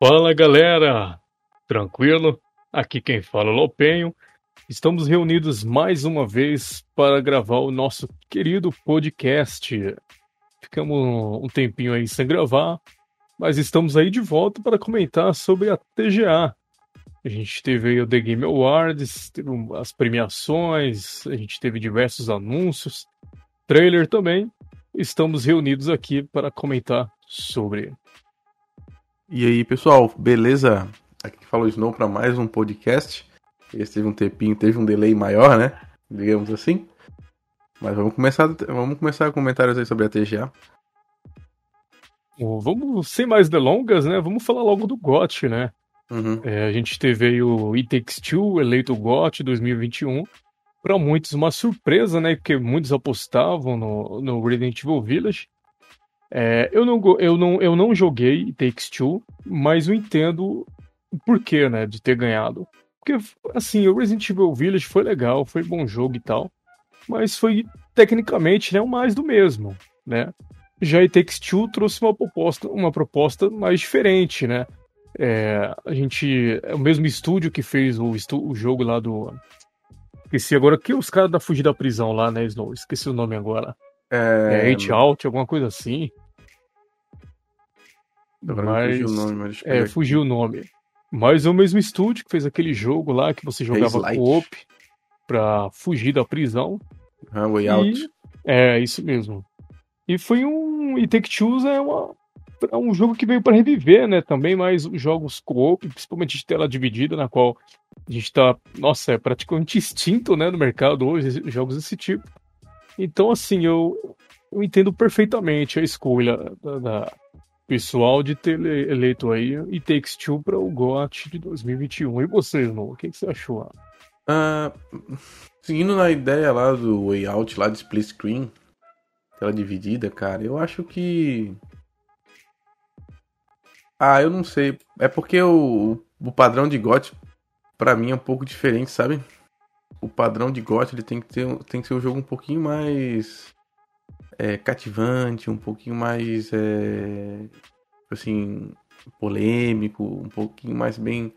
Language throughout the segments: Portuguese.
Fala galera, tranquilo? Aqui quem fala é o Lopenho. Estamos reunidos mais uma vez para gravar o nosso querido podcast. Ficamos um tempinho aí sem gravar, mas estamos aí de volta para comentar sobre a TGA. A gente teve aí o The Game Awards, teve as premiações, a gente teve diversos anúncios, trailer também. Estamos reunidos aqui para comentar sobre. E aí, pessoal, beleza? Aqui falou Snow para mais um podcast. Esse teve um tempinho, teve um delay maior, né? Digamos assim. Mas vamos começar, vamos começar comentários aí sobre a TGA. Vamos, sem mais delongas, né? Vamos falar logo do GOT, né? Uhum. É, a gente teve aí o It Takes Two, eleito GOT 2021. Para muitos, uma surpresa, né? Porque muitos apostavam no, no Resident Evil Village. É, eu, não, eu, não, eu não joguei Takes Two, mas eu entendo o porquê, né, de ter ganhado. Porque, assim, o Resident Evil Village foi legal, foi bom jogo e tal, mas foi, tecnicamente, né, o mais do mesmo, né. Já It Takes Two trouxe uma proposta, uma proposta mais diferente, né. É, a gente, é o mesmo estúdio que fez o, o jogo lá do... Esqueci agora, que os caras da Fugir da Prisão lá, né, Snow? Esqueci o nome agora. É, é Eight Out, alguma coisa assim. mas, fugiu o nome, mas é, fugiu o nome. Mas é o mesmo estúdio que fez aquele jogo lá que você jogava co-op pra fugir da prisão. Ah, Way e, Out. É, isso mesmo. E foi um. E Take Two é, uma, é um jogo que veio para reviver, né? Também mais jogos co-op, principalmente de tela dividida, na qual a gente tá. Nossa, é praticamente extinto, né? No mercado hoje, jogos desse tipo. Então, assim, eu, eu entendo perfeitamente a escolha da, da pessoal de ter eleito aí e Takes Two para o GOT de 2021. E você, Snow, o que, que, você achou? Uh, seguindo na ideia lá do Way Out, lá de split screen, tela dividida, cara, eu acho que. Ah, eu não sei. É porque o, o padrão de GOT para mim é um pouco diferente, sabe? O padrão de GOT ele tem que ter tem que ser um jogo um pouquinho mais é, cativante, um pouquinho mais é, assim polêmico, um pouquinho mais bem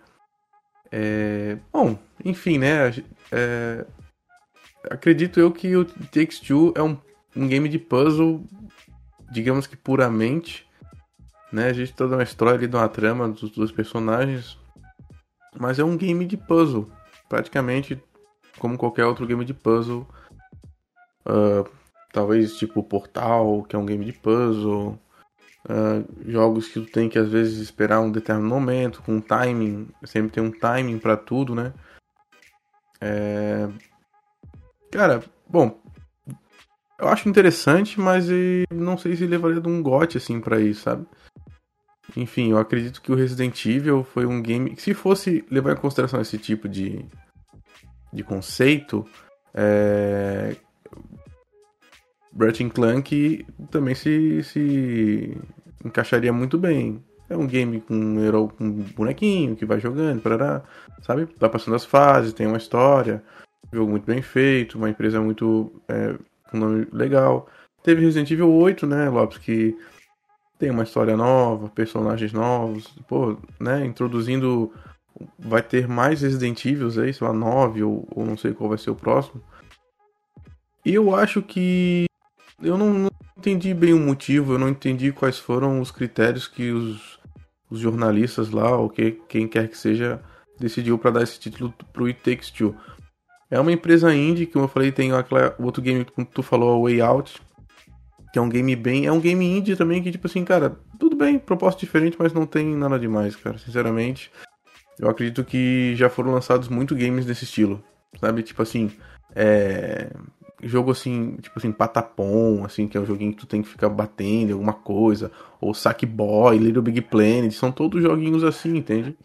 é, bom, enfim, né? É, acredito eu que o Takes Two é um, um game de puzzle, digamos que puramente, né? A gente toda uma história ali de uma trama dos dois personagens, mas é um game de puzzle, praticamente como qualquer outro game de puzzle. Uh, talvez tipo Portal, que é um game de puzzle. Uh, jogos que tu tem que às vezes esperar um determinado momento, com timing, sempre tem um timing para tudo, né? É... Cara, bom, eu acho interessante, mas não sei se levaria de um gote assim para isso, sabe? Enfim, eu acredito que o Resident Evil foi um game que se fosse levar em consideração esse tipo de, de conceito, é... Ratchet Clank também se, se encaixaria muito bem. É um game com um herói com um bonequinho que vai jogando, parará, sabe? Vai passando as fases, tem uma história, jogo muito bem feito, uma empresa muito. É, um nome legal. Teve Resident Evil 8, né, Lopes, que tem uma história nova, personagens novos, pô, né, introduzindo vai ter mais Resident Evil aí, sei lá, 9 ou, ou, não sei qual vai ser o próximo. E eu acho que eu não, não, entendi bem o motivo, eu não entendi quais foram os critérios que os, os jornalistas lá, ou que, quem quer que seja, decidiu para dar esse título pro It Takes Two. É uma empresa indie, que como eu falei, tem aquela, o outro game que tu falou, a Way Out, que é um game bem. É um game indie também que, tipo assim, cara, tudo bem, proposta diferente, mas não tem nada demais, cara, sinceramente eu acredito que já foram lançados muito games desse estilo. Sabe? Tipo assim. É... Jogo assim, tipo assim, Patapom, assim, que é um joguinho que tu tem que ficar batendo alguma coisa. Ou Sackboy, Little Big Planet, são todos joguinhos assim, entende?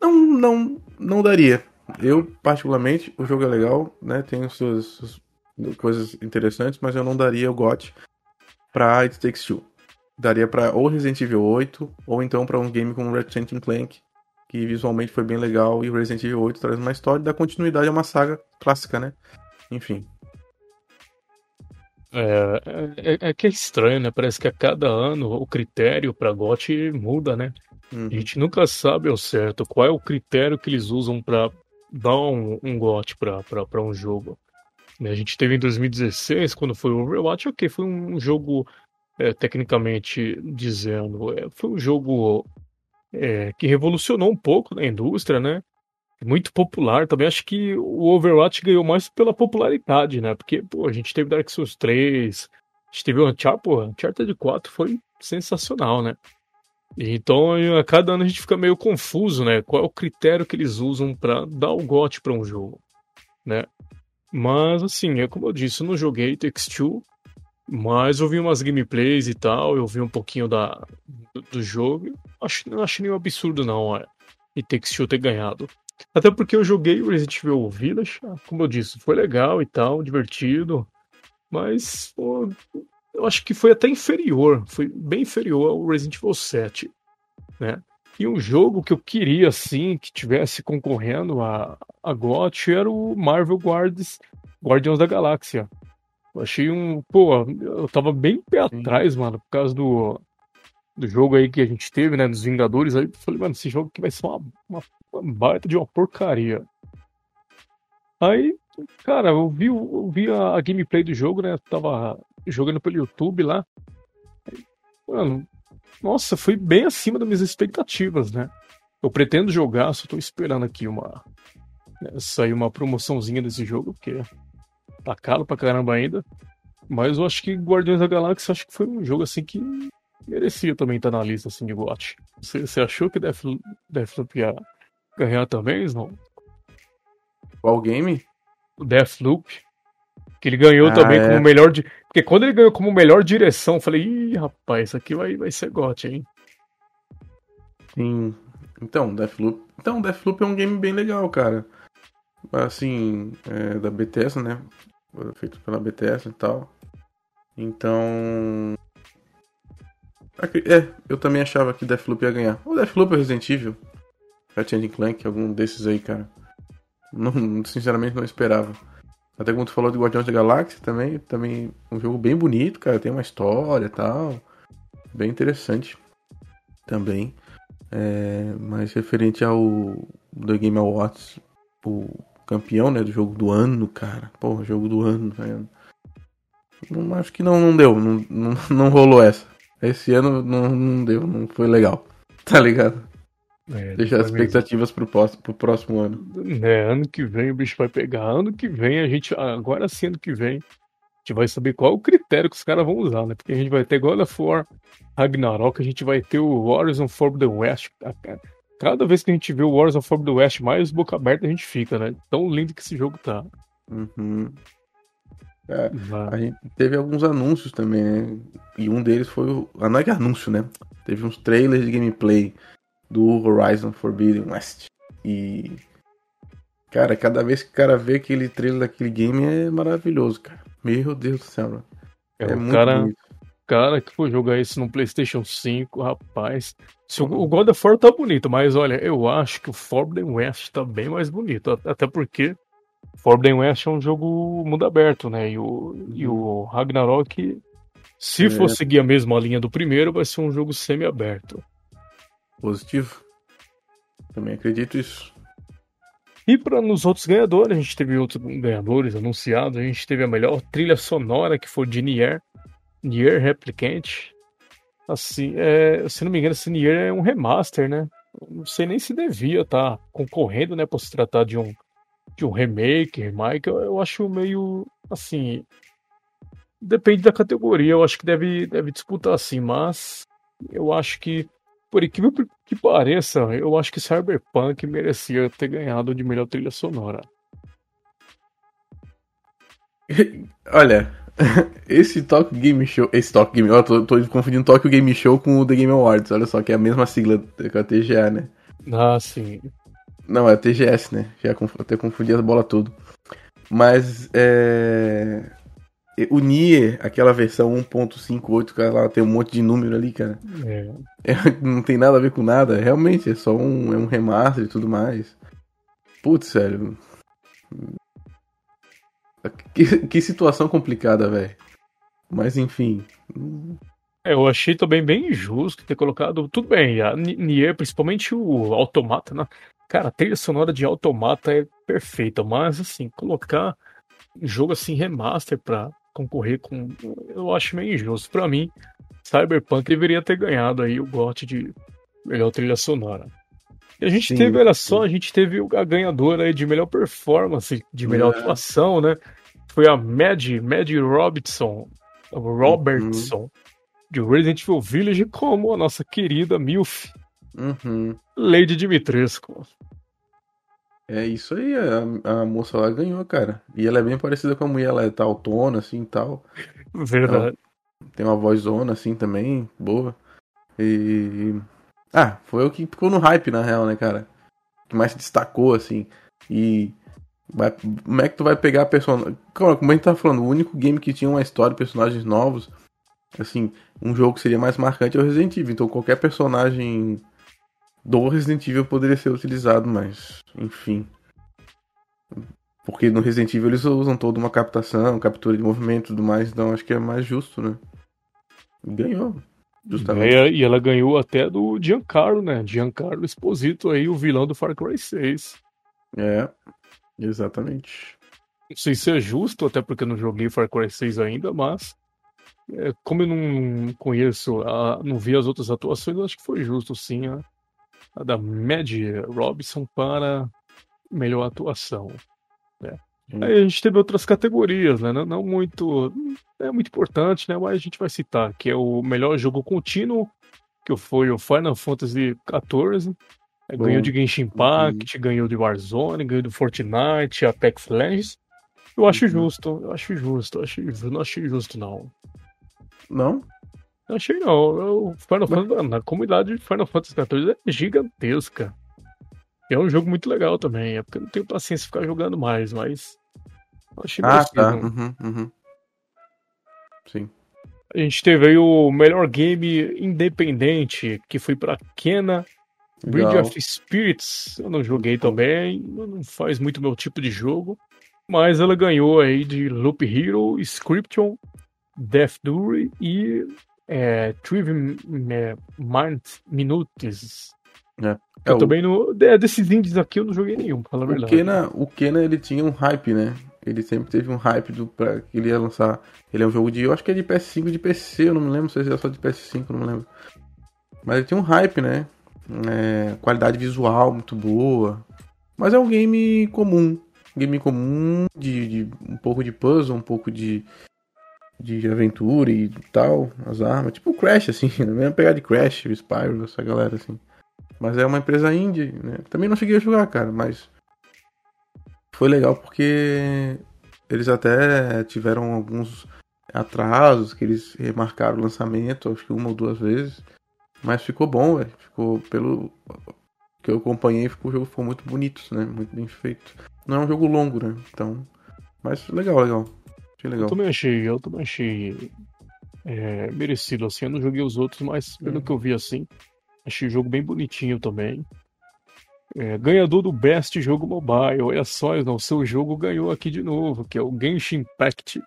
Não, não, não daria. Eu, particularmente, o jogo é legal, né? Tem suas, suas coisas interessantes, mas eu não daria o GOT pra It Takes Two. Daria pra ou Resident Evil 8, ou então pra um game como Ratchet Clank, que visualmente foi bem legal, e o Resident Evil 8 traz uma história e dá continuidade a uma saga clássica, né? Enfim. É, é, é, que é estranho, né? Parece que a cada ano o critério pra GOT muda, né? Uhum. A gente nunca sabe ao certo qual é o critério que eles usam para dar um, um gote para um jogo. Né, a gente teve em 2016, quando foi o Overwatch, ok, foi um jogo, é, tecnicamente dizendo, é, foi um jogo é, que revolucionou um pouco na indústria, né? Muito popular também. Acho que o Overwatch ganhou mais pela popularidade, né? Porque, pô, a gente teve Dark Souls 3, a gente teve o Uncharted, pô, Uncharted 4 foi sensacional, né? Então, a cada ano a gente fica meio confuso, né? Qual é o critério que eles usam para dar o gote para um jogo, né? Mas, assim, é como eu disse, eu não joguei Takes Two, mas eu vi umas gameplays e tal, eu vi um pouquinho da, do, do jogo. Acho, não acho nenhum absurdo, não, é, e Takes ter ganhado. Até porque eu joguei o Resident Evil Village, como eu disse, foi legal e tal, divertido, mas pô, eu acho que foi até inferior, foi bem inferior ao Resident Evil 7, né? E um jogo que eu queria, assim, que tivesse concorrendo a, a GOT era o Marvel Guardians, Guardiões da Galáxia. Achei um. Pô, eu tava bem pé atrás, mano, por causa do, do jogo aí que a gente teve, né, dos Vingadores. Aí eu falei, mano, esse jogo aqui vai ser uma, uma, uma baita de uma porcaria. Aí, cara, eu vi, eu vi a, a gameplay do jogo, né? Eu tava jogando pelo YouTube lá. Mano, nossa, foi bem acima das minhas expectativas, né? Eu pretendo jogar, só tô esperando aqui uma. Né, sair uma promoçãozinha desse jogo, porque tá caro pra caramba ainda. Mas eu acho que Guardiões da Galáxia acho que foi um jogo assim que merecia também estar na lista assim, de GOT. Você, você achou que Deathloop, Deathloop ia ganhar também, não? Qual game? O Deathloop. Que ele ganhou ah, também é. como melhor. De... Porque quando ele ganhou como melhor direção, eu falei, ih, rapaz, isso aqui vai, vai ser GOT, hein? Sim. Então, Deathloop. Então, Deathloop é um game bem legal, cara. Assim, é, da BTS, né? Feito pela BTS e tal. Então. É, eu também achava que Deathloop ia ganhar. O Deathloop é Resident Evil. Ratchet Clank, algum desses aí, cara. Não, sinceramente não esperava. Até como tu falou de Guardiões da Galáxia também, também um jogo bem bonito, cara, tem uma história e tal, bem interessante também. É, mas referente ao The Game Awards, o campeão, né, do jogo do ano, cara, porra, jogo do ano, velho. Não, acho que não, não deu, não, não, não rolou essa. Esse ano não, não deu, não foi legal, tá ligado? É, Deixar as expectativas pro próximo, pro próximo ano. É, ano que vem o bicho vai pegar. Ano que vem a gente. Agora sim, ano que vem. A gente vai saber qual é o critério que os caras vão usar, né? Porque a gente vai ter God of War Ragnarok, a gente vai ter o Horizon Forbidden West. Cada vez que a gente vê o Horizon Forbidden West, mais boca aberta a gente fica, né? Tão lindo que esse jogo tá. Uhum. É, a gente teve alguns anúncios também, né? E um deles foi o. Ah, não é que anúncio, né? Teve uns trailers de gameplay do Horizon Forbidden West. E. Cara, cada vez que o cara vê aquele trailer daquele game é maravilhoso, cara. Meu Deus do céu, mano. É, é muito cara, bonito. Cara, que for jogar isso no PlayStation 5, rapaz. Se o, o God of War tá bonito, mas olha, eu acho que o Forbidden West tá bem mais bonito. Até porque Forbidden West é um jogo mundo aberto, né? E o, e o Ragnarok, se é. for seguir a mesma linha do primeiro, vai ser um jogo semi-aberto positivo. Também acredito isso. E para nos outros ganhadores, a gente teve outros ganhadores anunciados. A gente teve a melhor trilha sonora, que foi de Nier, Nier Replicant. Assim, é, se não me engano, esse Nier é um remaster, né? Não sei nem se devia estar tá concorrendo, né, por se tratar de um, de um remake, remake. Eu, eu acho meio, assim, depende da categoria. Eu acho que deve, deve disputar assim, mas eu acho que por incrível que pareça, eu acho que Cyberpunk merecia ter ganhado de melhor trilha sonora. Olha, esse Tokyo Game Show. Esse Tokyo Game. Eu tô, tô confundindo Tokyo Game Show com o The Game Awards. Olha só, que é a mesma sigla com a TGA, né? Ah, sim. Não, é a TGS, né? Já até confundi as bolas tudo. Mas é o Nier, aquela versão 1.58, cara, lá tem um monte de número ali, cara. É. É, não tem nada a ver com nada. Realmente, é só um, é um remaster e tudo mais. Putz, sério. Que, que situação complicada, velho. Mas enfim. É, eu achei também bem injusto ter colocado. Tudo bem, a Nier, principalmente o Automata, né? Cara, a trilha sonora de Automata é perfeita, mas assim, colocar um jogo assim remaster pra concorrer com. Eu acho meio injusto. Pra mim, Cyberpunk deveria ter ganhado aí o GOT de melhor trilha sonora. E a gente sim, teve, olha só, a gente teve a ganhadora aí de melhor performance, de melhor é. atuação, né? Foi a Mad, Mad Robertson. Robertson. Uhum de Resident Evil Village como a nossa querida Milf. Uhum. Lady Dimitrescu. É isso aí, a, a, moça lá ganhou, cara. E ela é bem parecida com a mulher, ela é tautona, assim e tal. Verdade. Ela tem uma vozona, assim, também, boa. E. Ah, foi o que ficou no hype, na real, né, cara? Que mais se destacou, assim. E. Vai, como é que tu vai pegar a personagem. Como a gente tá falando, o único game que tinha uma história, personagens novos assim, um jogo que seria mais marcante é o Resident Evil. Então qualquer personagem do Resident Evil poderia ser utilizado, mas enfim. Porque no Resident Evil eles usam toda uma captação, captura de movimento e tudo mais, então acho que é mais justo, né? Ganhou. Justamente. É, e ela ganhou até do Giancarlo, né? Giancarlo Esposito aí, o vilão do Far Cry 6. É, exatamente. Não sei se é justo, até porque eu não joguei Far Cry 6 ainda, mas é, como eu não conheço, a, não vi as outras atuações, eu acho que foi justo sim a, a da Mad Robson para melhor atuação. Né? Aí a gente teve outras categorias, né? Não, não, muito. É muito importante, né? Mas a gente vai citar, que é o melhor jogo contínuo, que foi o Final Fantasy XIV. É, ganhou de Genshin Impact, uhum. ganhou de Warzone, ganhou do Fortnite, Apex Legends. Eu acho uhum. justo, eu acho justo, eu acho, eu não achei justo, não. Não? Não achei não. O Final Fantasy, na comunidade de Final Fantasy XIV é gigantesca. é um jogo muito legal também. É porque eu não tenho paciência de ficar jogando mais, mas. Achei ah, tá. Uhum, uhum. Sim. A gente teve aí o melhor game independente, que foi pra Kena. Bridge of Spirits, eu não joguei também, não faz muito meu tipo de jogo. Mas ela ganhou aí de Loop Hero, Scription Death Dury e é, Trivium é, Minutes. É. Eu é, também não. É, desses indies aqui eu não joguei nenhum, pra falar a verdade. Kena, o Kena ele tinha um hype, né? Ele sempre teve um hype do, pra que ele ia lançar. Ele é um jogo de. Eu acho que é de PS5 de PC, eu não me lembro se é só de PS5, eu não me lembro. Mas ele tinha um hype, né? É, qualidade visual muito boa. Mas é um game comum. game comum de, de um pouco de puzzle, um pouco de, de aventura e tal, as armas, tipo Crash, assim, na mesma pegada de Crash, Spyro, essa galera, assim. Mas é uma empresa indie, né? Também não cheguei a jogar, cara, mas foi legal porque eles até tiveram alguns atrasos, que eles remarcaram o lançamento, acho que uma ou duas vezes. Mas ficou bom, velho. Ficou pelo que eu acompanhei, ficou, o jogo ficou muito bonito, né? Muito bem feito. Não é um jogo longo, né? Então, mas legal, legal. Achei legal. Eu também achei, eu também achei é, merecido, assim. Eu não joguei os outros, mas pelo que eu vi assim, achei o jogo bem bonitinho também. É, ganhador do Best Jogo Mobile. Olha só, não, seu jogo ganhou aqui de novo, que é o Genshin Impact.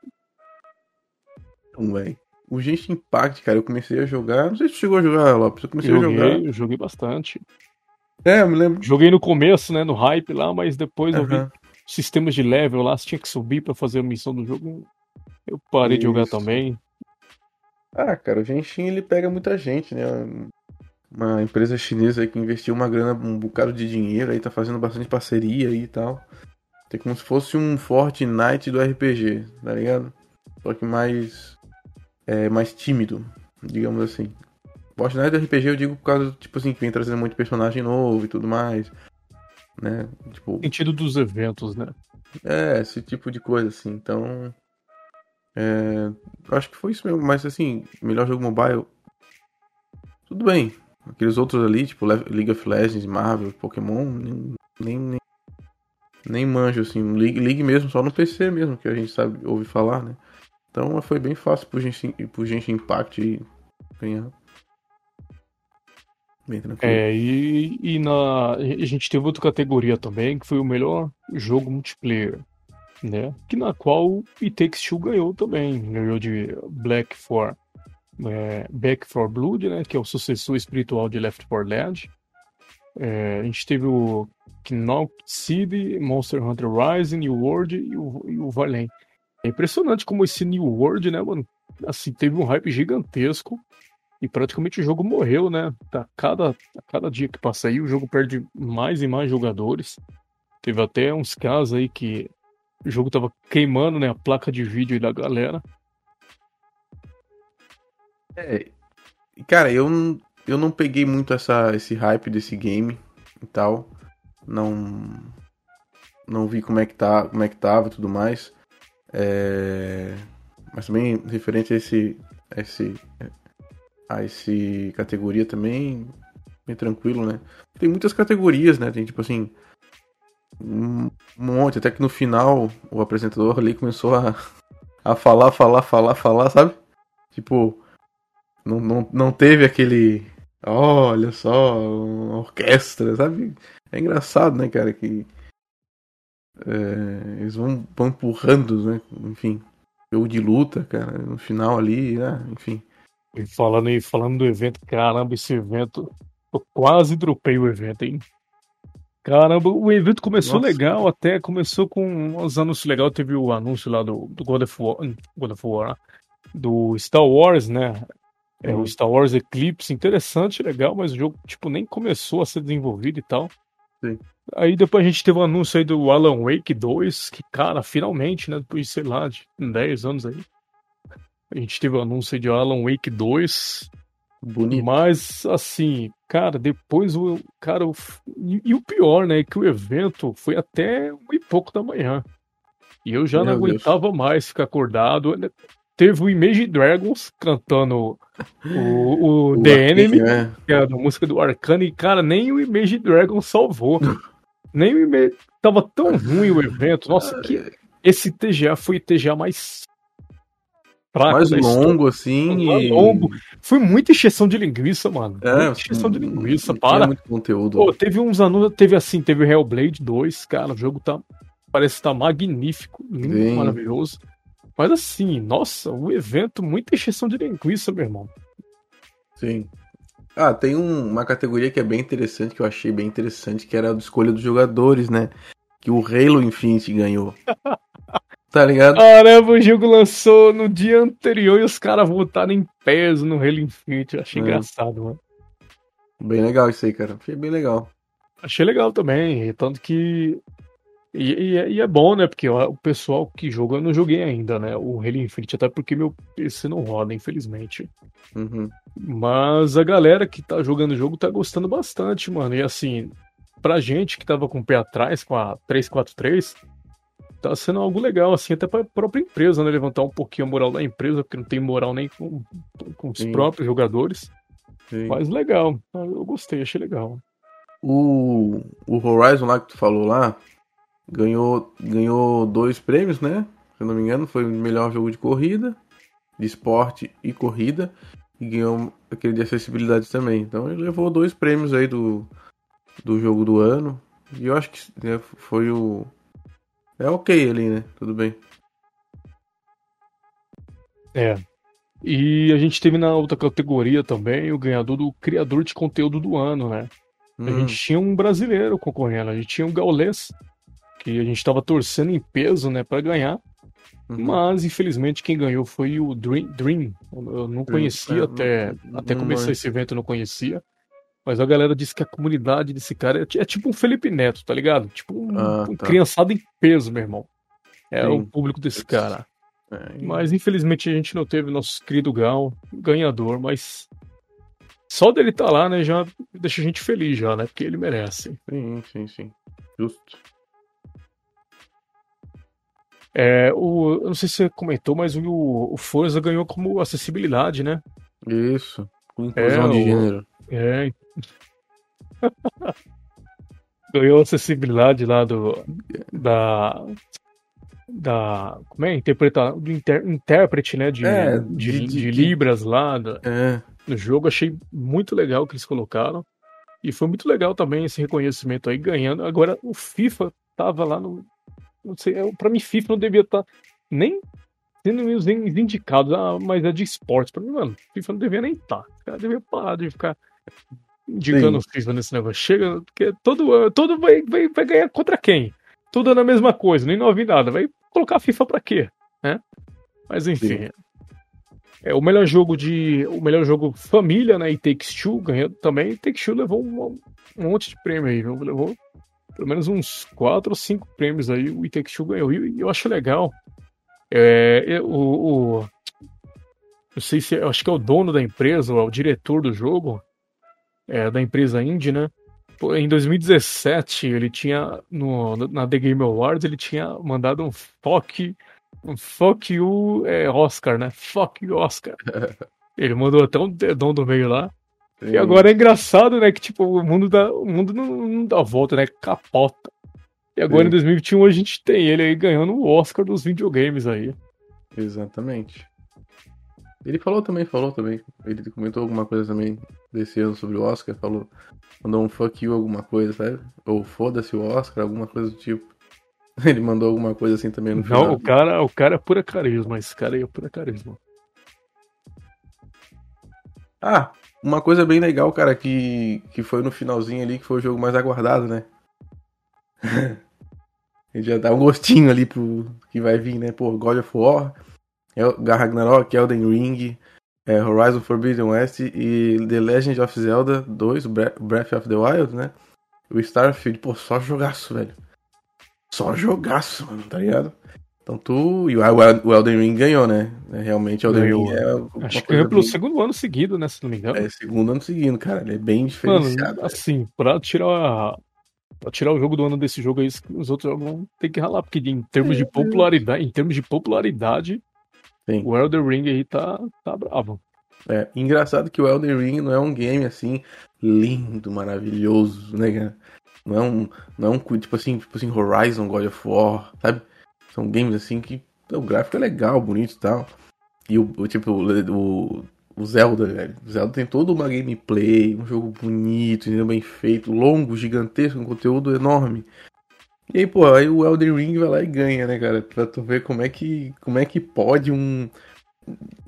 Então, velho. O Genshin Impact, cara, eu comecei a jogar. Não sei se você chegou a jogar, Lopes. Eu comecei joguei, a jogar. Eu joguei bastante. É, eu me lembro. Joguei no começo, né, no hype lá, mas depois uhum. eu vi sistemas de level lá, você tinha que subir para fazer a missão do jogo. Eu parei Isso. de jogar também. Ah, cara, o Genshin ele pega muita gente, né? Uma empresa chinesa que investiu uma grana, um bocado de dinheiro aí, tá fazendo bastante parceria aí e tal. Tem como se fosse um Fortnite do RPG, tá ligado? Só que mais. É, mais tímido, digamos assim. Fortnite do RPG eu digo por causa, tipo assim, que vem trazendo muito personagem novo e tudo mais né? Tipo, sentido dos eventos, né? É, esse tipo de coisa, assim. Então, é, acho que foi isso mesmo. Mas, assim, melhor jogo mobile, tudo bem. Aqueles outros ali, tipo League of Legends, Marvel, Pokémon, nem, nem, nem, nem manjo, assim. League, League mesmo, só no PC mesmo, que a gente sabe, ouve falar, né? Então foi bem fácil pro Genshin, pro Genshin Impact ganhar. Bem tranquilo. É, e, e na, a gente teve outra categoria também, que foi o melhor jogo multiplayer, né? Que na qual o It Takes Two ganhou também, ganhou de Black 4. é, Back for Blood, né, que é o sucessor espiritual de Left 4 Dead. É, a gente teve o Knock City, Monster Hunter Rising, New World e o, e o. É impressionante como esse New World, né, mano, assim, teve um hype gigantesco e praticamente o jogo morreu, né? A cada, a cada dia que passa aí, o jogo perde mais e mais jogadores. Teve até uns casos aí que o jogo tava queimando, né, a placa de vídeo da galera. É, cara, eu, eu não peguei muito essa, esse hype desse game e tal. Não não vi como é que tá, como é que tava e tudo mais. É, mas também referente a esse a esse a esse categoria também bem tranquilo, né? Tem muitas categorias, né? Tem tipo assim um monte, até que no final o apresentador ali começou a, a falar, falar, falar, falar, sabe? Tipo, não, não, não teve aquele. Olha só, orquestra, sabe? É engraçado, né, cara? Que. É, eles vão, vão empurrando, né? Enfim, jogo de luta, cara, no final ali, né? Enfim. E falando, e falando do evento, caramba, esse evento. Eu quase dropei o evento, hein? Caramba, o evento começou Nossa. legal, até começou com uns anúncios legais. Teve o anúncio lá do, do God, of War, God of War, do Star Wars, né? É, o uhum. Star Wars Eclipse, interessante, legal, mas o jogo, tipo, nem começou a ser desenvolvido e tal. Sim. Aí depois a gente teve o um anúncio aí do Alan Wake 2, que, cara, finalmente, né? Depois, sei lá, de 10 anos aí. A gente teve o um anúncio aí de Alan Wake 2. Bonito. Mas, assim, cara, depois o. Cara, o, e, e, o pior, né? Que o evento foi até um e pouco da manhã. E eu já Meu não aguentava Deus. mais ficar acordado. Teve o Image Dragons cantando o, o, The Enemy, né? que é a música do Arcane, e, cara, nem o Image Dragons salvou. nem o Image. Tava tão ruim o evento. Nossa, que. Esse TGA foi o TGA mais. Mais longo, assim. Mais longo. Foi muita encheção de linguiça, mano. É, muita encheção de linguiça. Para. muito conteúdo. Pô, teve uns anúncios, teve assim, teve o Hellblade 2, cara, o jogo tá. Parece estar tá magnífico, lindo, Sim. maravilhoso. Mas assim, nossa, o evento, muita encheção de linguiça, meu irmão. Sim. Ah, tem um, uma categoria que é bem interessante, que eu achei bem interessante, que era a escolha dos jogadores, né? Que o Halo Infinite ganhou. Tá ligado? Caramba, o jogo lançou no dia anterior e os caras votaram em peso no Halo Infinite. Eu achei é. engraçado, mano. Bem legal isso aí, cara. Achei bem legal. Achei legal também. Tanto que. E, e, é, e é bom, né? Porque o pessoal que joga, eu não joguei ainda, né? O Halo Infinite, até porque meu PC não roda, infelizmente. Uhum. Mas a galera que tá jogando o jogo tá gostando bastante, mano. E assim, pra gente que tava com o pé atrás com a 343 tá sendo algo legal, assim, até para a própria empresa, né? Levantar um pouquinho a moral da empresa, porque não tem moral nem com, com os Sim. próprios jogadores. Sim. Mas legal, eu gostei, achei legal. O, o Horizon lá que tu falou lá, ganhou, ganhou dois prêmios, né? Se eu não me engano, foi o melhor jogo de corrida, de esporte e corrida, e ganhou aquele de acessibilidade também. Então ele levou dois prêmios aí do, do jogo do ano. E eu acho que né, foi o, é ok ali, né? Tudo bem. É. E a gente teve na outra categoria também o ganhador do criador de conteúdo do ano, né? Hum. A gente tinha um brasileiro concorrendo, a gente tinha um gaulês, que a gente estava torcendo em peso, né, para ganhar. Uhum. Mas, infelizmente, quem ganhou foi o Dream. Dream. Eu não conhecia Dream. até, não, até começar esse evento, eu não conhecia. Mas a galera disse que a comunidade desse cara é, é tipo um Felipe Neto, tá ligado? Tipo um, ah, tá. um criançado em peso, meu irmão. É Sim. o público desse cara. É, mas infelizmente a gente não teve nosso querido Gal ganhador, mas só dele estar tá lá, né, já deixa a gente feliz já, né? Porque ele merece. Sim, sim, sim. Justo. É, o, eu não sei se você comentou, mas o, o Forza ganhou como acessibilidade, né? Isso, com inclusão é, de gênero. É. Ganhou acessibilidade lá do. Da. Da. Como é? Interpretar. Do inter, intérprete, né? De, é, de, de, de, Libras lá do, é. no jogo. Achei muito legal que eles colocaram. E foi muito legal também esse reconhecimento aí, ganhando. Agora, o FIFA tava lá no. Pra mim, FIFA não devia estar tá nem sendo os indicados, ah, mas é de esportes. Pra mim, mano, FIFA não devia nem estar. Tá. Os caras deviam parar de ficar indicando Sim. FIFA nesse negócio. Chega, porque todo, todo vai, vai, vai ganhar contra quem? Tudo na mesma coisa, nem novidade. Vai colocar FIFA pra quê? Né? Mas enfim. Sim. É, o melhor jogo de. O melhor jogo família, né? E Takes Two ganhou também. Takes Two levou um, um monte de prêmio aí, viu? Levou pelo menos uns 4 ou 5 prêmios aí. O It Takes Two ganhou. E eu acho legal. É, o, o. Não sei se. Eu acho que é o dono da empresa, ou é o diretor do jogo. É, da empresa indie, né? Em 2017, ele tinha. No, na The Game Awards, ele tinha mandado um fuck Fuck you é Oscar, né? Fuck you Oscar. Ele mandou até um dedão do meio lá. Sim. E agora é engraçado, né? Que tipo, o mundo, dá, o mundo não, não dá volta, né? Capota. E agora Sim. em 2021 a gente tem ele aí ganhando o Oscar dos videogames aí. Exatamente. Ele falou também, falou também. Ele comentou alguma coisa também desse ano sobre o Oscar, falou, mandou um fuck you alguma coisa, sabe? Ou foda-se o Oscar, alguma coisa do tipo. Ele mandou alguma coisa assim também no final. Não, o cara, o cara é pura carisma, esse cara aí é pura carisma. Ah, uma coisa bem legal, cara, que, que foi no finalzinho ali, que foi o jogo mais aguardado, né? Ele já dá um gostinho ali pro que vai vir, né? Pô, God of War, Ragnarok, Elden Ring, é, Horizon Forbidden West e The Legend of Zelda 2, Breath of the Wild, né? O Starfield, pô, só jogaço, velho só jogaço, mano, tá ligado? Então tu. E o Elden Ring ganhou, né? É, realmente o Elden Ring é. Acho que ganhou pelo bem... segundo ano seguido, né? Se não me engano. É, segundo ano seguido, cara. Ele é bem diferenciado. Mano, assim, pra tirar. Pra tirar o jogo do ano desse jogo aí, os outros jogos vão ter que ralar, porque em termos de popularidade, em termos de popularidade, Sim. o Elden Ring aí tá, tá bravo. É, engraçado que o Elden Ring não é um game assim lindo, maravilhoso, né, cara? Não é um, não é um tipo assim, tipo assim, Horizon, God of War, sabe? São games assim que o gráfico é legal, bonito e tal. E o, o tipo, o, o Zelda, velho. O Zelda tem toda uma gameplay, um jogo bonito, bem feito, longo, gigantesco, um conteúdo enorme. E aí, pô, aí o Elden Ring vai lá e ganha, né, cara? Pra tu ver como é que, como é que pode um,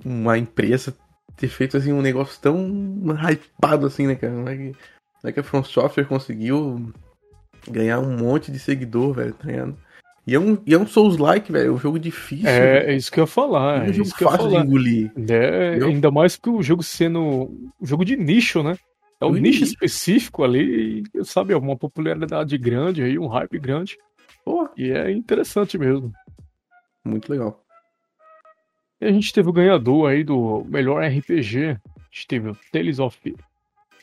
uma empresa ter feito assim um negócio tão hypado assim, né, cara? Como é que, como é que a From Software conseguiu ganhar um monte de seguidor, velho, tá ligado? E é um, e é um Souls-like, velho, é um jogo difícil. É, é isso que eu ia falar. É um jogo fácil de engolir. É, ainda mais que o jogo sendo um jogo de nicho, né? É um nicho específico ali, e, sabe, é uma popularidade grande aí, um hype grande. Pô. E é interessante mesmo. Muito legal. E a gente teve o ganhador aí do melhor RPG. A gente teve o Tales of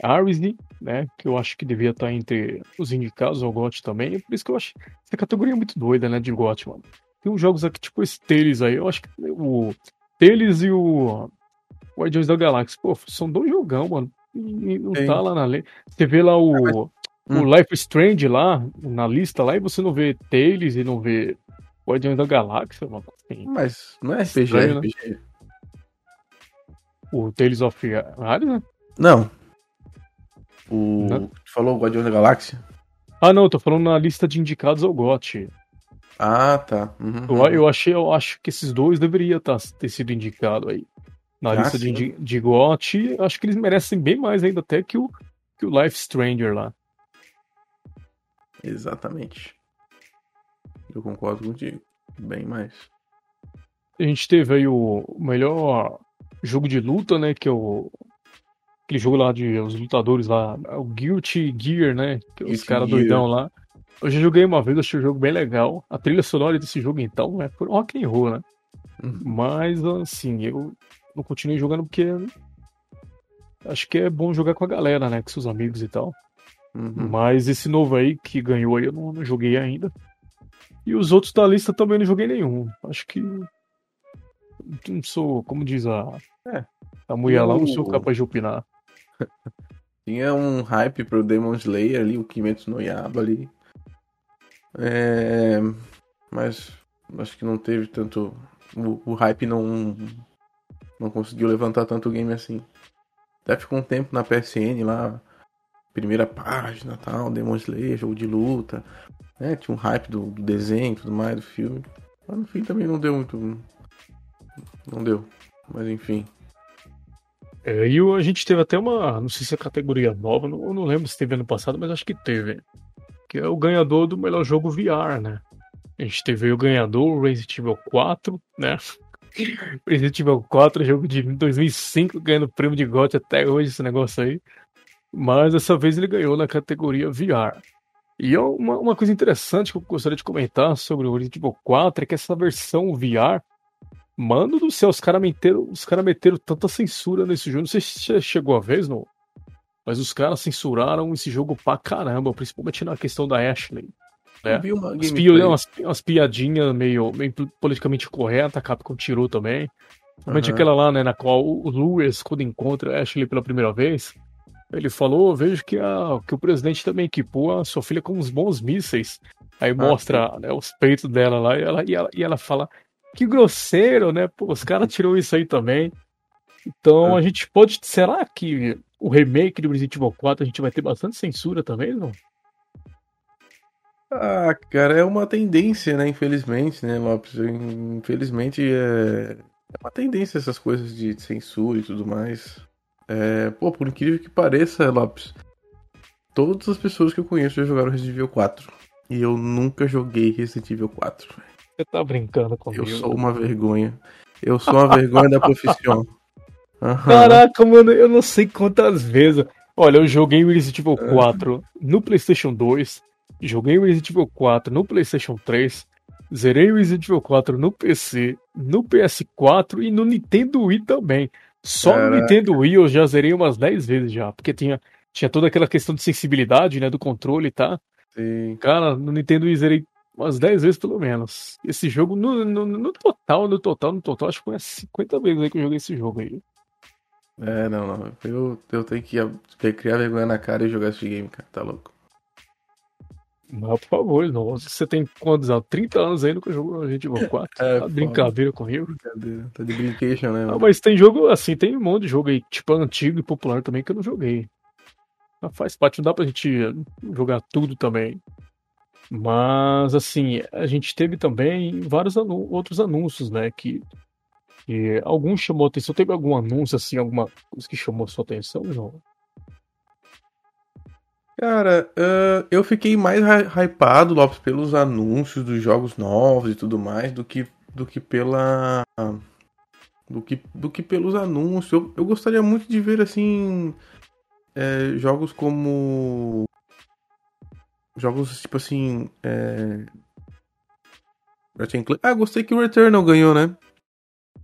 Arisne, né? Que eu acho que devia estar entre os indicados ao GOT também. Por isso que eu acho essa categoria é muito doida, né? De GOT, mano. Tem uns jogos aqui, tipo esse Tales aí. Eu acho que o Tales e o Guardiões da Galáxia, pô, são dois jogão, mano. E não Sim. tá lá na lei. Você vê lá o, o hum. Life Strange lá, na lista lá, e você não vê Tales e não vê Guardiões da Galáxia, mano. Assim, Mas não é RPG, estranho, né? RPG. O Tales of Ares, né? Não, o. Tu falou Guardião da Galáxia? Ah, não, tô falando na lista de indicados ao GOT. Ah, tá. Uhum. Eu, eu, achei, eu acho que esses dois deveriam tá, ter sido indicado aí. Na ah, lista sim. de, de GOT, acho que eles merecem bem mais ainda até que o, que o Life Stranger lá. Exatamente. Eu concordo contigo. Bem mais. A gente teve aí o melhor jogo de luta, né? Que é o aquele jogo lá de os lutadores lá, o Guilty Gear, né? Os caras doidão lá. Eu já joguei uma vez, achei o jogo bem legal. A trilha sonora desse jogo, então, é por rock and roll, né? Uhum. Mas, assim, eu não continuei jogando porque acho que é bom jogar com a galera, né? Com seus amigos e tal. Uhum. Mas esse novo aí que ganhou aí, eu não, não, joguei ainda. E os outros da lista também não joguei nenhum. Acho que. Não sou, como diz a. É, a mulher lá, não sou capaz de opinar. Tinha um hype pro Demon Slayer ali, o Kimetsu no Yaba ali. É... Mas acho que não teve tanto. O, o, hype não. Não conseguiu levantar tanto game assim. Até ficou um tempo na PSN lá. Primeira página tal, Demon Slayer, jogo de luta. Né? Tinha um hype do, do desenho e tudo mais, do filme. Mas no fim também não deu muito. não deu. Mas enfim. É, e a gente teve até uma. Não sei se é categoria nova, não, não lembro se teve ano passado, mas acho que teve. Que é o ganhador do melhor jogo VR, né? A gente teve o ganhador, Resident Evil 4, né? Resident Evil 4, jogo de 2005, ganhando prêmio de GOT até hoje, esse negócio aí. Mas dessa vez ele ganhou na categoria VR. E é uma, uma coisa interessante que eu gostaria de comentar sobre o Resident Evil 4 é que essa versão VR, mano do céu, os caras meteram, os cara meteram tanta censura nesse jogo. Não sei se você chegou a vez, não. Mas os caras censuraram esse jogo pra caramba, principalmente na questão da Ashley. Né? uma umas, pi umas, umas, piadinhas meio, meio politicamente correta, a Capcom tirou também. Principalmente uhum. aquela lá, né, na qual o Lewis, quando encontra a Ashley pela primeira vez, ele falou: vejo que, a, que o presidente também equipou a sua filha com uns bons mísseis. Aí ah, mostra né, os peitos dela lá e ela, e ela, e ela fala: que grosseiro, né? Pô, os caras tirou isso aí também. Então ah. a gente pode. Será que o remake do Resident Evil 4 a gente vai ter bastante censura também, não? Ah, cara, é uma tendência, né? Infelizmente, né, Lopes? Infelizmente é, é uma tendência essas coisas de censura e tudo mais. É, pô, por incrível que pareça, Lopes, todas as pessoas que eu conheço já jogaram Resident Evil 4. E eu nunca joguei Resident Evil 4. Você tá brincando comigo? Eu sou uma vergonha. Eu sou uma vergonha da profissão. Uhum. Caraca, mano, eu não sei quantas vezes. Olha, eu joguei Resident Evil 4 uhum. no PlayStation 2, joguei Resident Evil 4 no PlayStation 3, zerei Resident Evil 4 no PC, no PS4 e no Nintendo Wii também. Só Caraca. no Nintendo Wii eu já zerei umas 10 vezes já, porque tinha, tinha toda aquela questão de sensibilidade, né, do controle, tá? Sim. Cara, no Nintendo Wii zerei umas 10 vezes pelo menos. Esse jogo, no, no, no, total, no total, no total, acho que foi umas 50 vezes aí que eu joguei esse jogo aí. É, não, não. Eu, eu tenho que criar vergonha na cara e jogar esse game, cara. Tá louco. Mas, por favor, não. Você tem quantos anos? 30 anos aí nunca jogou Resident Evil 4. É, tá brincadeira comigo. Brincadeira. Tá de brincation, né? Ah, mas tem jogo, assim, tem um monte de jogo aí, tipo, antigo e popular também que eu não joguei. Mas faz parte, não dá pra gente jogar tudo também. Mas, assim, a gente teve também vários anú outros anúncios, né? Que, que alguns chamou atenção. Teve algum anúncio, assim, alguma coisa que chamou sua atenção, João? Cara, uh, eu fiquei mais hypado, Lopes, pelos anúncios dos jogos novos e tudo mais, do que, do que pela. Do que, do que pelos anúncios. Eu, eu gostaria muito de ver, assim. É, jogos como. Jogos tipo assim. É... Ah, gostei que o Returnal ganhou, né?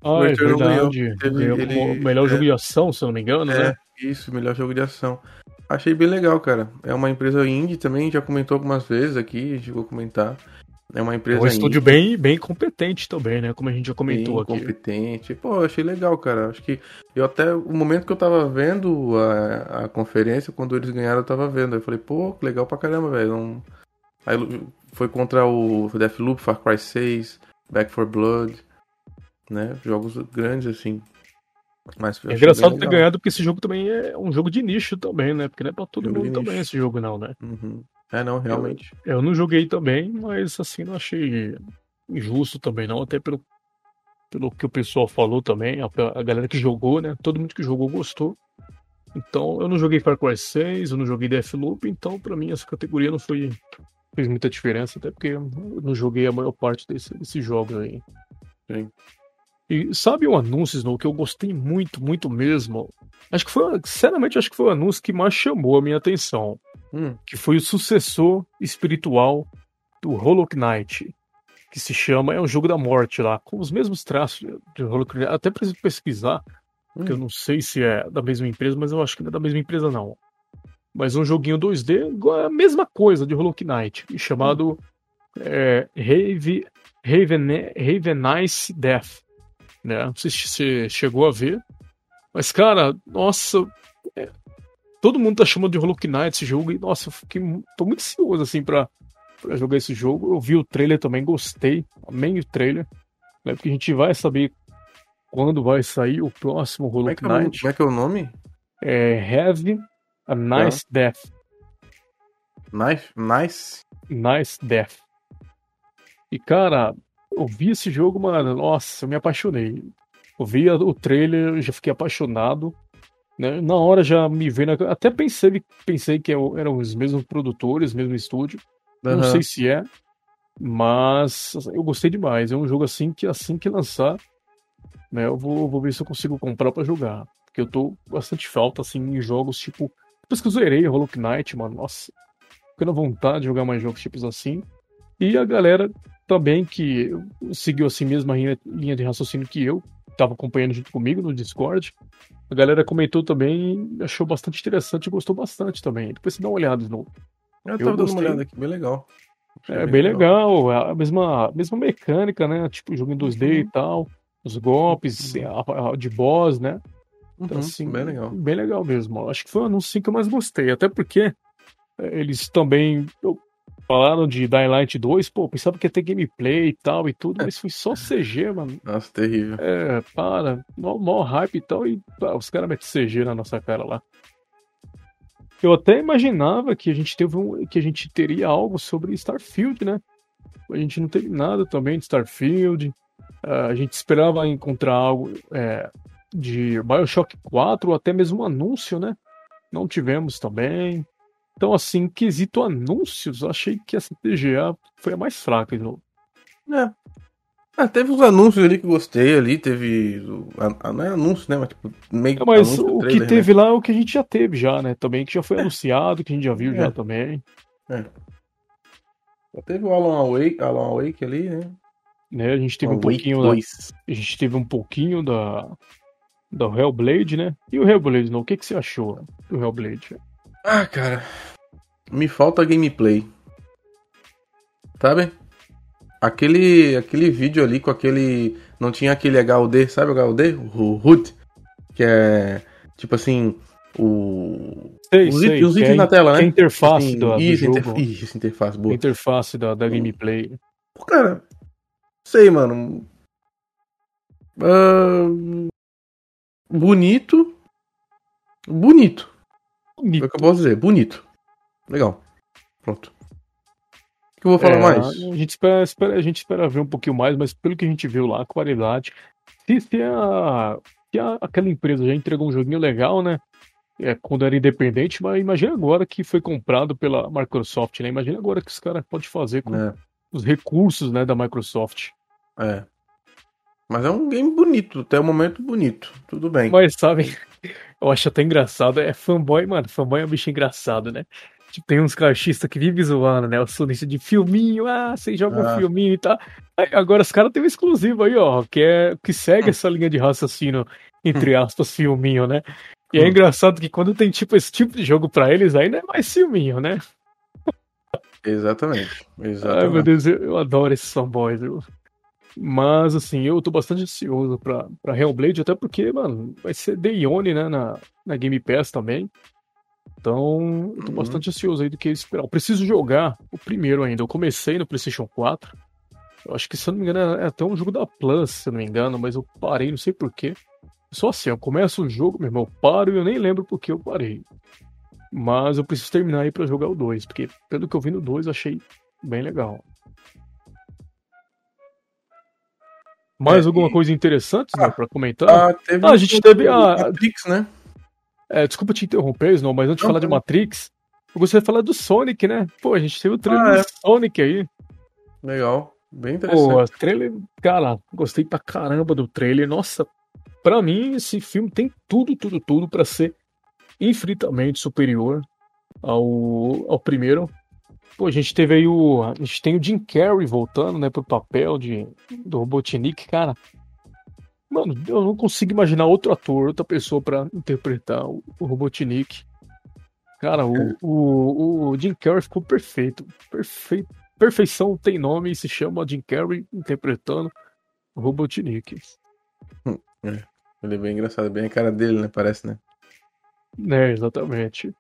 Ah, o é Returnal é verdade. Ganhou. Ele, o melhor é, jogo de ação, se eu não me engano, é, né? Isso, melhor jogo de ação. Achei bem legal, cara. É uma empresa indie também, já comentou algumas vezes aqui, a gente vai comentar. É uma empresa. É um estúdio bem, bem competente também, né? Como a gente já comentou bem aqui. competente. Pô, achei legal, cara. Acho que eu até o momento que eu tava vendo a, a conferência, quando eles ganharam, eu tava vendo. Eu falei, pô, legal pra caramba, velho. Não... Aí foi contra o Deathloop, Far Cry 6, Back 4 Blood, né? Jogos grandes assim. Mas é engraçado ter ganhado, porque esse jogo também é um jogo de nicho também, né? Porque não é pra todo jogo mundo também esse jogo, não, né? Uhum. É, não, realmente. Eu, eu, não joguei também, mas assim, não achei injusto também, não. Até pelo, pelo que o pessoal falou também, a, a galera que jogou, né? Todo mundo que jogou gostou. Então, eu não joguei Far Cry 6, eu não joguei Deathloop, então pra mim essa categoria não foi fez muita diferença, até porque eu não joguei a maior parte desse, desse jogo aí. Sim. E sabe um anúncio, Snow, que eu gostei muito, muito mesmo? Acho que foi, sinceramente, acho que foi o anúncio que mais chamou a minha atenção. Hum. Que foi o sucessor espiritual do Hollow Knight. Que se chama, é um jogo da morte lá, com os mesmos traços de Hollow Knight. Até preciso pesquisar, hum. porque eu não sei se é da mesma empresa, mas eu acho que não é da mesma empresa, não. Mas um joguinho 2D, a mesma coisa de Hollow Knight, chamado hum. é, Rave, Raven, Ravenice Death né? Não sei se você chegou a ver. Mas, cara, nossa. É, todo mundo tá chamando de Hollow Knight esse jogo. E, nossa, eu fiquei. tô muito ansioso, assim, pra, pra jogar esse jogo. Eu vi o trailer também, gostei. Amei o trailer. Né, porque a gente vai saber quando vai sair o próximo Hollow como é Knight. É, como é que é o nome? É Have a Nice ah. Death. Nice? Nice? Nice Death. E, cara, eu vi esse jogo, mano, nossa, eu me apaixonei. Vi o trailer, já fiquei apaixonado. Né? Na hora já me vendo. Até pensei, pensei que eram os mesmos produtores, mesmo estúdio. Uhum. Não sei se é. Mas eu gostei demais. É um jogo assim que assim que lançar, né, eu vou, vou ver se eu consigo comprar para jogar. Porque eu tô bastante falta assim em jogos tipo. Depois que eu zerei Hollow Knight, mano, nossa. Ficando vontade de jogar mais jogos tipos assim. E a galera também que seguiu assim mesma linha de raciocínio que eu, tava acompanhando junto comigo no Discord. A galera comentou também, achou bastante interessante e gostou bastante também. Depois você dá uma olhada de novo. Eu, eu tava dando uma olhada aqui, bem legal. Achei é bem, legal. legal, é a mesma, mesma mecânica, né? Tipo, jogo em 2D uhum. e tal. Os golpes, uhum. de boss, né? Então, uhum, assim, bem legal. Bem legal mesmo. Acho que foi o anúncio que eu mais gostei. Até porque é, eles também. Eu, falaram de Dying Light 2, pô, pensava que ia ter gameplay e tal e tudo, mas foi só CG, mano. Nossa, terrível. É, para, mó, mó hype e tal, e pá, os caras metem CG na nossa cara lá. Eu até imaginava que a gente teve um, que a gente teria algo sobre Starfield, né? A gente não teve nada também de Starfield. Uh, a gente esperava encontrar algo é, de Bioshock 4 ou até mesmo um anúncio, né? Não tivemos também. Então, assim, quesito anúncios, achei que essa TGA foi a mais fraca de novo. É. Ah, teve uns anúncios ali que gostei ali, teve. Não é anúncio, né? Mas, tipo, meio é, Mas o trailer, que né? teve né? lá é o que a gente já teve já, né? Também, que já foi é. anunciado, que a gente já viu é. já também. É. Já teve o Alan Wake, Alan Wake ali, né? né? A gente teve Alan um pouquinho. Da, a gente teve um pouquinho da. Da Hellblade, né? E o Hellblade, não? O que, que você achou do Hellblade? Ah, cara. Me falta gameplay. Sabe? Aquele, aquele vídeo ali com aquele. Não tinha aquele HUD, sabe o HUD? O HUD? Que é. Tipo assim. O. Sei, os, sei, os itens é, na tela, né? É interface assim, do, isso, do jogo. Isso, interface, boa. Interface da, da gameplay. Pô, cara. Sei, mano. Uh, bonito. Bonito. Bonito. É o que eu posso dizer, bonito. Legal. Pronto. O que eu vou falar é, mais? A gente, espera, espera, a gente espera ver um pouquinho mais, mas pelo que a gente viu lá, a qualidade. Se, se, a, se a, aquela empresa já entregou um joguinho legal, né? É, quando era independente, mas imagina agora que foi comprado pela Microsoft, né? Imagina agora que os caras podem fazer com é. os recursos né, da Microsoft. É. Mas é um game bonito, até o momento bonito. Tudo bem. Mas sabe, eu acho até engraçado. É fanboy, mano. Fanboy é um bicho engraçado, né? Tipo, tem uns caixistas que vivem zoando, né? O sonista de filminho, ah, você joga ah. um filminho e tal. Aí, agora os caras têm um exclusivo aí, ó, que é que segue essa linha de raciocínio, entre aspas, filminho, né? E é hum. engraçado que quando tem tipo esse tipo de jogo para eles, aí não é mais filminho, né? Exatamente. Exatamente. Ai, meu Deus, eu, eu adoro esses fanboys, viu? Mas, assim, eu tô bastante ansioso pra, pra Hellblade, até porque, mano, vai ser Day One, né, na, na Game Pass também. Então, eu tô uhum. bastante ansioso aí do que esperar. Eu preciso jogar o primeiro ainda. Eu comecei no PlayStation 4. Eu acho que, se eu não me engano, é até um jogo da Plus, se eu não me engano, mas eu parei, não sei porquê. Só assim, eu começo o jogo, meu irmão, eu paro e eu nem lembro por que eu parei. Mas eu preciso terminar aí pra jogar o 2, porque pelo que eu vi no 2, eu achei bem legal. Mais é, alguma e... coisa interessante ah, né, pra comentar? Ah, teve ah, a gente teve a. Matrix, né? É, desculpa te interromper, Snow, mas antes de falar de Matrix, eu gostaria de falar do Sonic, né? Pô, a gente teve o trailer ah, é. do Sonic aí. Legal, bem interessante. Pô, trailer, cara, gostei pra caramba do trailer. Nossa, pra mim esse filme tem tudo, tudo, tudo pra ser infinitamente superior ao, ao primeiro. Pô, a gente teve aí o. A gente tem o Jim Carrey voltando, né, pro papel de, do Robotnik, cara. Mano, eu não consigo imaginar outro ator, outra pessoa para interpretar o, o Robotnik. Cara, o, é. o, o Jim Carrey ficou perfeito. Perfeito. Perfeição tem nome e se chama Jim Carrey interpretando o Robotnik. Hum, é. Ele é bem engraçado, bem a cara dele, né? Parece, né? É, exatamente.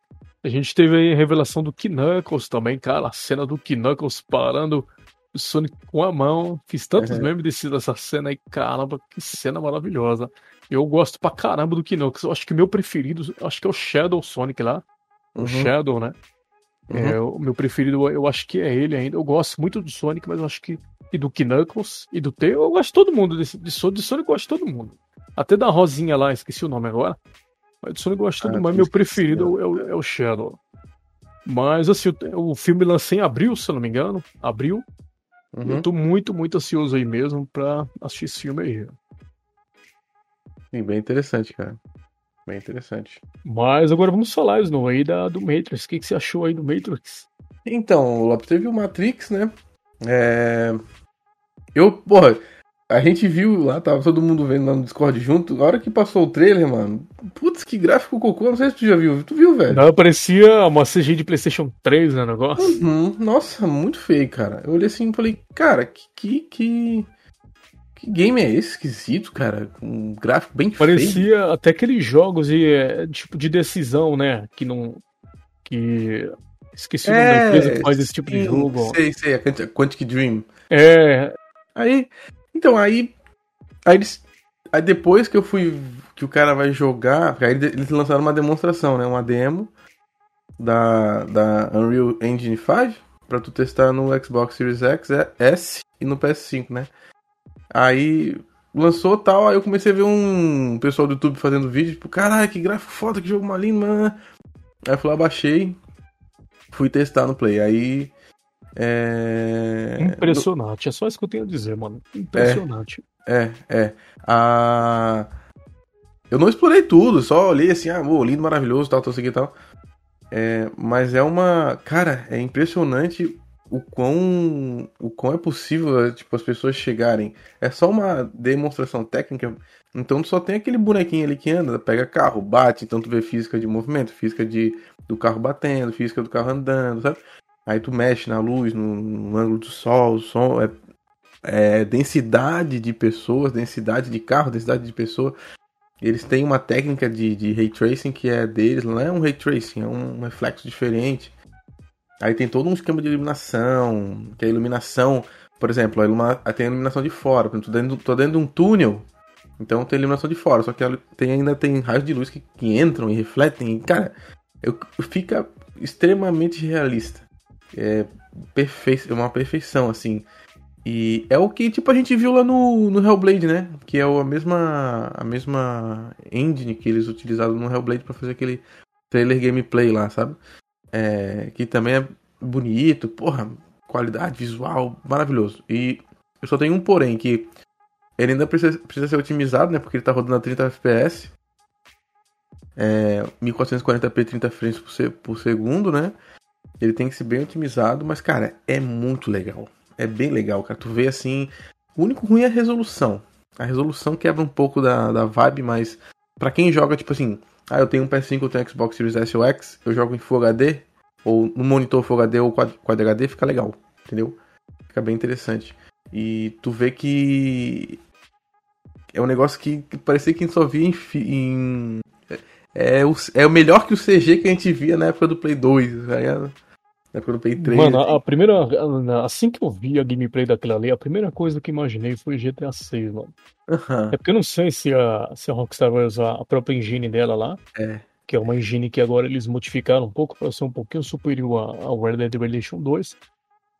A gente teve aí a revelação do Knuckles também, cara. A cena do Knuckles parando o Sonic com a mão. Fiz tantos uhum. memes desse, dessa cena aí. Caramba, que cena maravilhosa. Eu gosto pra caramba do Knuckles. Eu acho que o meu preferido, acho que é o Shadow Sonic lá. Uhum. O Shadow, né? Uhum. É, o meu preferido, eu acho que é ele ainda. Eu gosto muito do Sonic, mas eu acho que. E do Knuckles e do Tail. Eu gosto de todo mundo. Desse, de, de Sonic eu gosto de todo mundo. Até da Rosinha lá, esqueci o nome agora. Mas do Sonic eu gosto ah, meu preferido é o, é o Shadow. Mas assim, o, filme lancei em abril, se eu não me engano. Abril. Uhum. Eu tô muito, muito ansioso aí mesmo pra assistir esse filme aí. Sim, bem interessante, cara. Bem interessante. Mas agora vamos falar, Snow, aí da, do Matrix. O que, que você achou aí do Matrix? Então, o Lopes teve o Matrix, né? É... Eu, porra, a gente viu lá, tava todo mundo vendo lá no Discord junto. A hora que passou o trailer, mano. Putz, que gráfico cocô. Não sei se tu já viu. Tu viu, velho? Não, parecia uma CG de PlayStation 3, né? Negócio. Uhum. Nossa, muito feio, cara. Eu olhei assim e falei, cara, que, que, que. Que game é esse esquisito, cara? Com um gráfico bem Parecia feio. Parecia até aqueles jogos de, é, tipo de decisão, né? Que não. Que. Esqueci o nome é, da empresa que faz esse tipo sim, de jogo. Sei, sei, a Quantic Dream. É. Aí. Então, aí. Aí eles. Aí depois que eu fui. Que o cara vai jogar. Aí eles lançaram uma demonstração, né? Uma demo da, da Unreal Engine 5 para tu testar no Xbox Series X, S e no PS5, né? Aí lançou tal, aí eu comecei a ver um pessoal do YouTube fazendo vídeo, tipo, caralho, que gráfico foda, que jogo maligno, mano. Aí eu fui lá, baixei, fui testar no Play. Aí. É... Impressionante, é só isso que eu tenho a dizer, mano. Impressionante. É, é. é. A... Eu não explorei tudo, só olhei assim, ah, oh, lindo, maravilhoso, tal, tal, tal, tal. É, mas é uma. Cara, é impressionante o quão, o quão é possível tipo, as pessoas chegarem. É só uma demonstração técnica. Então tu só tem aquele bonequinho ali que anda, pega carro, bate, então tu vê física de movimento, física de, do carro batendo, física do carro andando, sabe? Aí tu mexe na luz, no, no ângulo do sol, o som, é, é, densidade de pessoas, densidade de carro, densidade de pessoa. Eles têm uma técnica de, de ray tracing que é deles, não é um ray tracing, é um reflexo diferente. Aí tem todo um esquema de iluminação, que a iluminação, por exemplo, a tem a iluminação de fora. Por exemplo, tô dentro, tô dentro de um túnel, então tem iluminação de fora, só que tem, ainda tem raios de luz que, que entram e refletem. E, cara, eu, fica extremamente realista. É perfeito, é uma perfeição, assim. E é o que tipo a gente viu lá no, no Hellblade, né? Que é a mesma a mesma engine que eles utilizaram no Hellblade para fazer aquele trailer gameplay lá, sabe? é, que também é bonito, porra, qualidade visual maravilhoso. E eu só tenho um porém, que ele ainda precisa, precisa ser otimizado, né? Porque ele tá rodando a 30 FPS. É, 1440p 30 frames por, por segundo, né? Ele tem que ser bem otimizado, mas, cara, é muito legal. É bem legal, cara. Tu vê assim. O único ruim é a resolução. A resolução quebra um pouco da, da vibe, mas para quem joga, tipo assim, ah, eu tenho um PS5, eu tenho Xbox Series S ou X, eu jogo em Full HD, ou no monitor Full HD ou Quad, Quad HD, fica legal, entendeu? Fica bem interessante. E tu vê que é um negócio que, que parecia que a gente só via em, em é, o, é o melhor que o CG que a gente via na época do Play 2, tá ligado? Na época do Play 3. Mano, a primeira. Assim que eu vi a gameplay daquela ali, a primeira coisa que imaginei foi GTA 6, mano. Uhum. É porque eu não sei se a, se a Rockstar vai usar a própria engine dela lá. É. Que é uma engine que agora eles modificaram um pouco para ser um pouquinho superior ao Red Dead Redemption 2.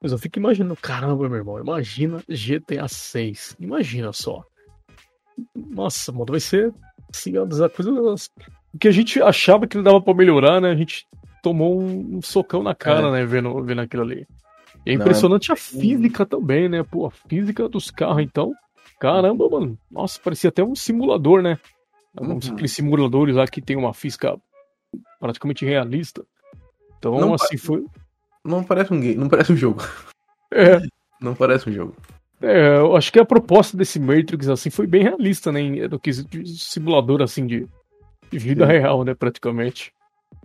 Mas eu fico imaginando, caramba, meu irmão, imagina GTA 6. Imagina só. Nossa, mano, vai ser assim, uma das coisas que a gente achava que dava para melhorar, né? A gente tomou um, socão na cara, é. né, vendo, vendo aquilo ali. E é impressionante Não, a física também, né? Pô, a física dos carros, então. Caramba, mano. Nossa, parecia até um simulador, né? Uhum. Aqueles simuladores lá que tem uma física praticamente realista. Então, não assim, foi. Não parece um game, não parece um jogo. É. Não parece um jogo. É, eu acho que a proposta desse Matrix, assim, foi bem realista, né? Do que simulador, assim, de vida Sim. real, né? Praticamente.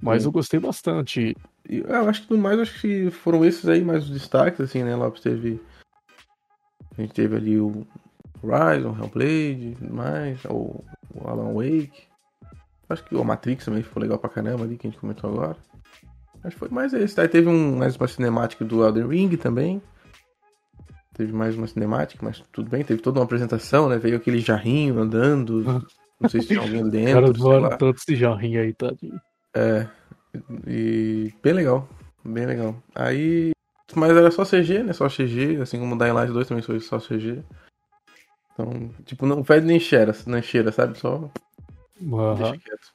Mas Sim. eu gostei bastante. Eu acho que no mais, acho que foram esses aí mais os destaques, assim, né? Lopes teve. A gente teve ali o Horizon, Hellblade, mais, o, o Alan Wake. Acho que o Matrix também ficou legal pra caramba ali, que a gente comentou agora. Acho que foi mais esse. Aí teve um, mais uma cinemática do Elden Ring também. Teve mais uma cinemática, mas tudo bem. Teve toda uma apresentação, né? Veio aquele jarrinho andando. Não sei se tinha alguém dentro. Cara, todo esse jarrinho aí, tadinho. É. E bem legal. Bem legal. Aí. Mas era só CG, né? Só CG, assim como o Dying Light 2 também foi só CG. Então, tipo, não fede nem cheira, nem cheira, sabe? Só uhum. deixa quieto.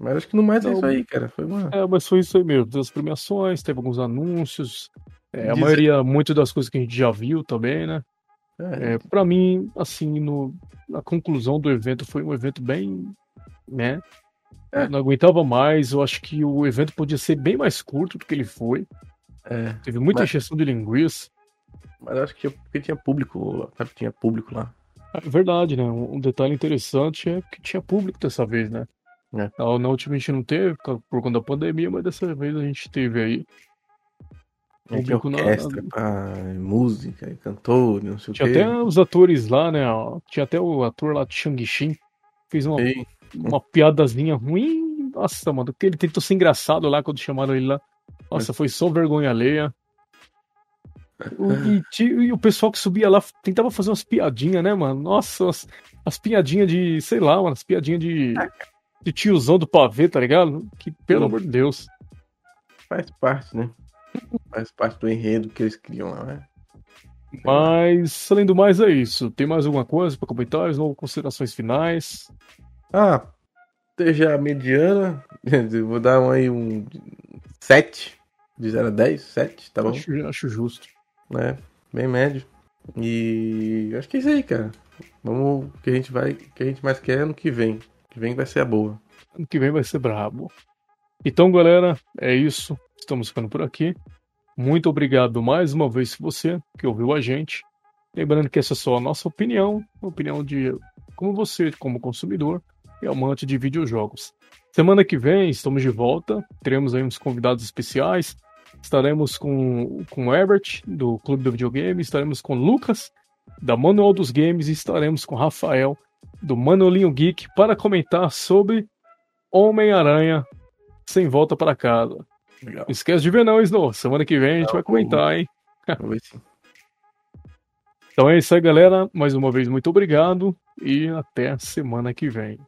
Mas acho que no mais é isso aí, cara. Foi uma... É, mas foi isso aí mesmo. Teve as premiações, teve alguns anúncios. É, a maioria, muito das coisas que a gente já viu também, né? É. Para mim, assim, no, a conclusão do evento foi um evento bem, né? É. Não aguentava mais. Eu acho que o evento podia ser bem mais curto do que ele foi. É. Teve muita mas... injeção de linguiça. Mas acho que porque tinha público, sabe? Tinha público lá. É verdade, né? Um detalhe interessante é que tinha público dessa vez, né? É. Na última a gente não teve por conta da pandemia, mas dessa vez a gente teve aí. Tinha orquestra, na... pá, música, cantor, não sei tinha o quê. Tinha até os atores lá, né? Tinha até o ator lá de Shang-Chi. Fez uma, uma piadazinha ruim. Nossa, mano, ele tentou ser engraçado lá quando chamaram ele lá. Nossa, foi só vergonha alheia. O, e, e, o pessoal que subia lá tentava fazer umas piadinhas, né, mano? Nossa, as, as piadinhas de, sei lá, mano, as piadinhas de, de tiozão do pavê, tá ligado? Que, pelo hum. amor de Deus. Faz parte, né? Faz parte do enredo que eles criam lá, né? Mas, além do mais, é isso. Tem mais alguma coisa para comentários ou considerações finais? Ah, esteja mediana. Vou dar um, aí um 7. De 0 a 10, 7, tá bom? Acho, acho justo. É, bem médio. E acho que é isso aí, cara. Vamos. O que a gente vai. que a gente mais quer é ano que vem. que vem vai ser a boa. Ano que vem vai ser brabo. Então, galera, é isso. Estamos ficando por aqui. Muito obrigado mais uma vez você que ouviu a gente. Lembrando que essa é só a nossa opinião, a opinião de como você, como consumidor e amante de videojogos. Semana que vem estamos de volta, teremos aí uns convidados especiais. Estaremos com, com o Herbert, do Clube do Videogame, estaremos com Lucas, da Manual dos Games, e estaremos com Rafael, do Manolinho Geek, para comentar sobre Homem-Aranha sem volta para casa. Legal. Esquece de ver não, Snow. Semana que vem a gente vai comentar, hein? Sim. Então é isso aí, galera. Mais uma vez, muito obrigado e até semana que vem.